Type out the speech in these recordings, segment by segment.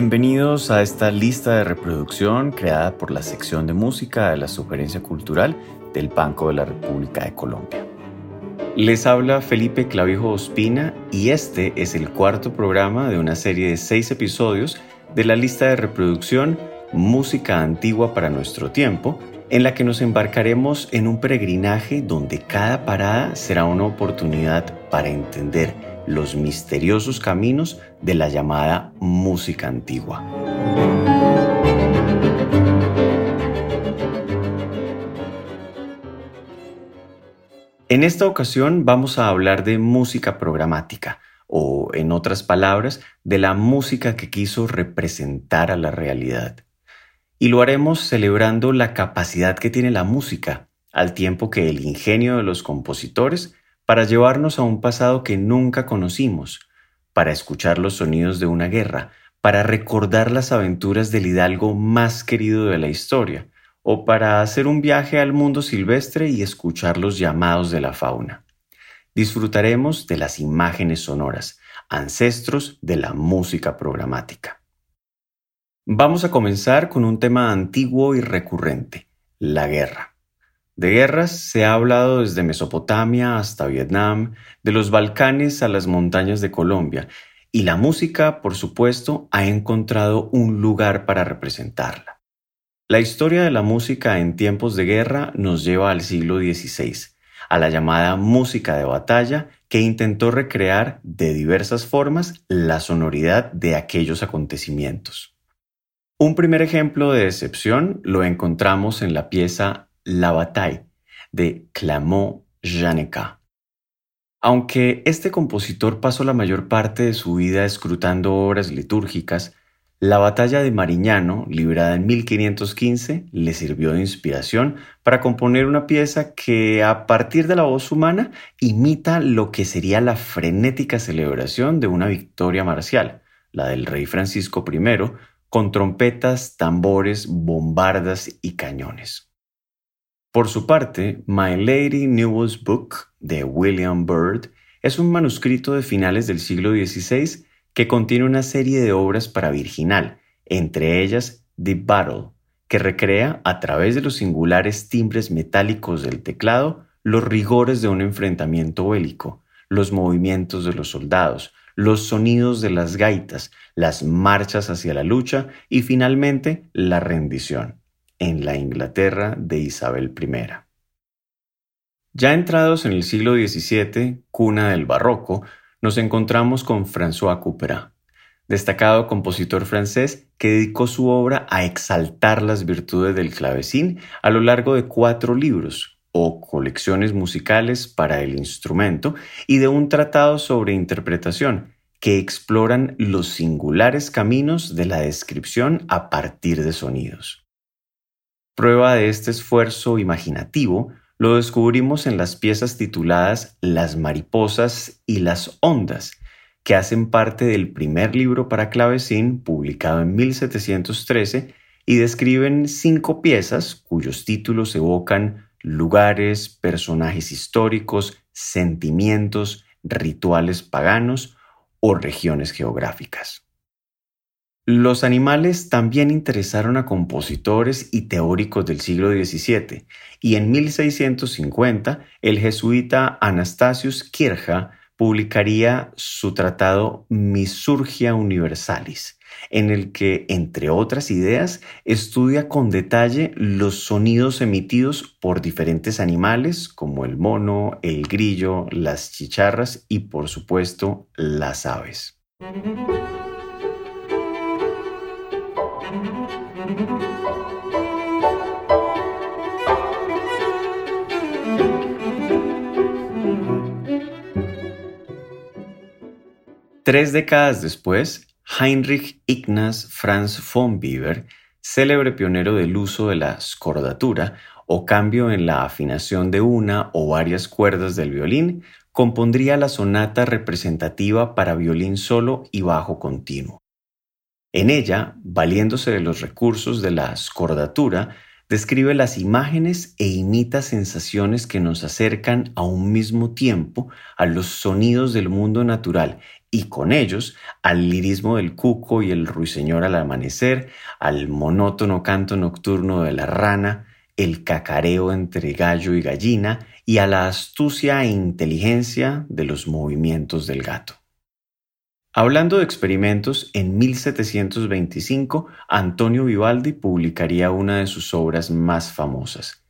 Bienvenidos a esta lista de reproducción creada por la sección de música de la Sugerencia Cultural del Banco de la República de Colombia. Les habla Felipe Clavijo Ospina y este es el cuarto programa de una serie de seis episodios de la lista de reproducción Música Antigua para nuestro tiempo, en la que nos embarcaremos en un peregrinaje donde cada parada será una oportunidad para entender los misteriosos caminos de la llamada música antigua. En esta ocasión vamos a hablar de música programática, o en otras palabras, de la música que quiso representar a la realidad. Y lo haremos celebrando la capacidad que tiene la música, al tiempo que el ingenio de los compositores para llevarnos a un pasado que nunca conocimos, para escuchar los sonidos de una guerra, para recordar las aventuras del hidalgo más querido de la historia, o para hacer un viaje al mundo silvestre y escuchar los llamados de la fauna. Disfrutaremos de las imágenes sonoras, ancestros de la música programática. Vamos a comenzar con un tema antiguo y recurrente, la guerra. De guerras se ha hablado desde Mesopotamia hasta Vietnam, de los Balcanes a las montañas de Colombia, y la música, por supuesto, ha encontrado un lugar para representarla. La historia de la música en tiempos de guerra nos lleva al siglo XVI, a la llamada música de batalla, que intentó recrear de diversas formas la sonoridad de aquellos acontecimientos. Un primer ejemplo de excepción lo encontramos en la pieza la Bataille de Clamont Janeka. Aunque este compositor pasó la mayor parte de su vida escrutando obras litúrgicas, la batalla de Mariñano, librada en 1515, le sirvió de inspiración para componer una pieza que, a partir de la voz humana, imita lo que sería la frenética celebración de una victoria marcial, la del rey Francisco I, con trompetas, tambores, bombardas y cañones. Por su parte, My Lady Newell's Book de William Byrd es un manuscrito de finales del siglo XVI que contiene una serie de obras para virginal, entre ellas The Battle, que recrea a través de los singulares timbres metálicos del teclado los rigores de un enfrentamiento bélico, los movimientos de los soldados, los sonidos de las gaitas, las marchas hacia la lucha y finalmente la rendición en la Inglaterra de Isabel I. Ya entrados en el siglo XVII, cuna del barroco, nos encontramos con François Couperin, destacado compositor francés que dedicó su obra a exaltar las virtudes del clavecín a lo largo de cuatro libros o colecciones musicales para el instrumento y de un tratado sobre interpretación que exploran los singulares caminos de la descripción a partir de sonidos. Prueba de este esfuerzo imaginativo lo descubrimos en las piezas tituladas Las mariposas y las ondas, que hacen parte del primer libro para clavecín publicado en 1713 y describen cinco piezas cuyos títulos evocan lugares, personajes históricos, sentimientos, rituales paganos o regiones geográficas. Los animales también interesaron a compositores y teóricos del siglo XVII, y en 1650 el jesuita Anastasius Kircher publicaría su tratado Misurgia Universalis, en el que, entre otras ideas, estudia con detalle los sonidos emitidos por diferentes animales como el mono, el grillo, las chicharras y, por supuesto, las aves. Tres décadas después, Heinrich Ignaz Franz von Bieber, célebre pionero del uso de la scordatura o cambio en la afinación de una o varias cuerdas del violín, compondría la sonata representativa para violín solo y bajo continuo. En ella, valiéndose de los recursos de la scordatura, describe las imágenes e imita sensaciones que nos acercan a un mismo tiempo a los sonidos del mundo natural y con ellos al lirismo del cuco y el ruiseñor al amanecer, al monótono canto nocturno de la rana, el cacareo entre gallo y gallina y a la astucia e inteligencia de los movimientos del gato. Hablando de experimentos, en 1725 Antonio Vivaldi publicaría una de sus obras más famosas,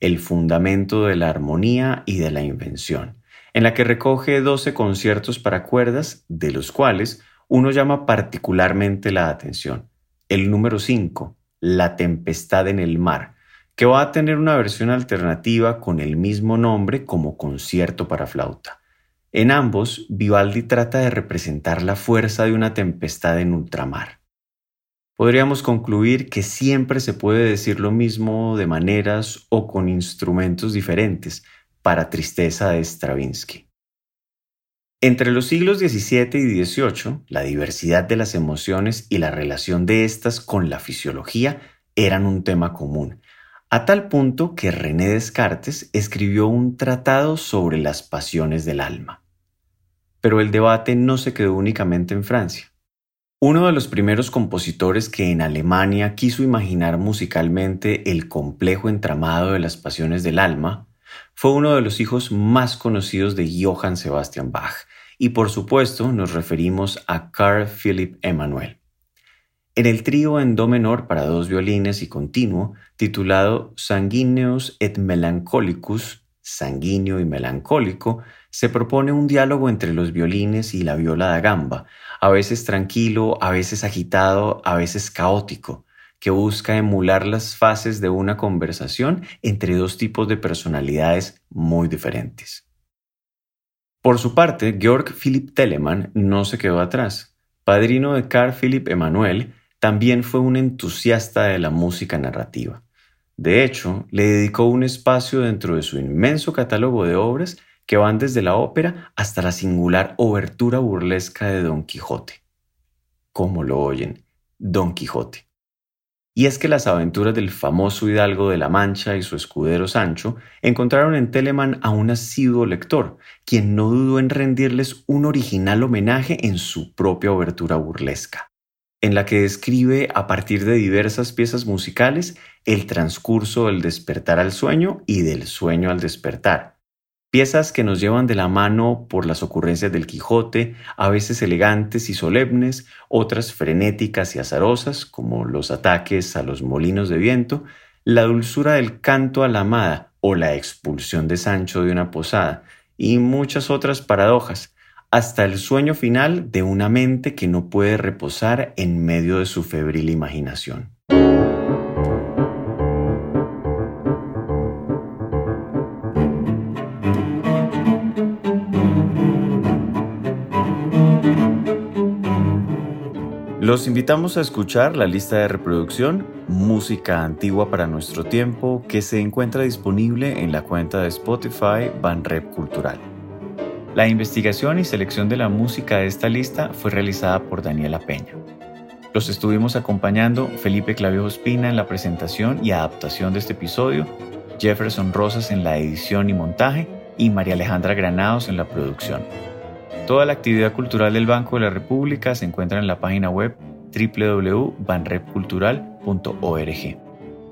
El Fundamento de la Armonía y de la Invención, en la que recoge 12 conciertos para cuerdas, de los cuales uno llama particularmente la atención. El número 5, La Tempestad en el Mar, que va a tener una versión alternativa con el mismo nombre como concierto para flauta. En ambos, Vivaldi trata de representar la fuerza de una tempestad en ultramar. Podríamos concluir que siempre se puede decir lo mismo de maneras o con instrumentos diferentes para tristeza de Stravinsky. Entre los siglos XVII y XVIII, la diversidad de las emociones y la relación de estas con la fisiología eran un tema común, a tal punto que René Descartes escribió un tratado sobre las pasiones del alma. Pero el debate no se quedó únicamente en Francia. Uno de los primeros compositores que en Alemania quiso imaginar musicalmente el complejo entramado de las pasiones del alma fue uno de los hijos más conocidos de Johann Sebastian Bach, y por supuesto nos referimos a Carl Philipp Emanuel. En el trío en do menor para dos violines y continuo, titulado Sanguineus et Melancholicus, sanguíneo y melancólico, se propone un diálogo entre los violines y la viola da gamba, a veces tranquilo, a veces agitado, a veces caótico, que busca emular las fases de una conversación entre dos tipos de personalidades muy diferentes. Por su parte, Georg Philipp Telemann no se quedó atrás. Padrino de Carl Philipp Emanuel, también fue un entusiasta de la música narrativa. De hecho, le dedicó un espacio dentro de su inmenso catálogo de obras que van desde la ópera hasta la singular obertura burlesca de Don Quijote. ¿Cómo lo oyen? Don Quijote. Y es que las aventuras del famoso hidalgo de la Mancha y su escudero Sancho encontraron en Telemann a un asiduo lector, quien no dudó en rendirles un original homenaje en su propia obertura burlesca en la que describe a partir de diversas piezas musicales el transcurso del despertar al sueño y del sueño al despertar. Piezas que nos llevan de la mano por las ocurrencias del Quijote, a veces elegantes y solemnes, otras frenéticas y azarosas, como los ataques a los molinos de viento, la dulzura del canto a la amada o la expulsión de Sancho de una posada, y muchas otras paradojas, hasta el sueño final de una mente que no puede reposar en medio de su febril imaginación. Los invitamos a escuchar la lista de reproducción Música Antigua para Nuestro Tiempo que se encuentra disponible en la cuenta de Spotify Banrep Cultural. La investigación y selección de la música de esta lista fue realizada por Daniela Peña. Los estuvimos acompañando Felipe Clavio Espina en la presentación y adaptación de este episodio, Jefferson Rosas en la edición y montaje y María Alejandra Granados en la producción. Toda la actividad cultural del Banco de la República se encuentra en la página web www.banrepcultural.org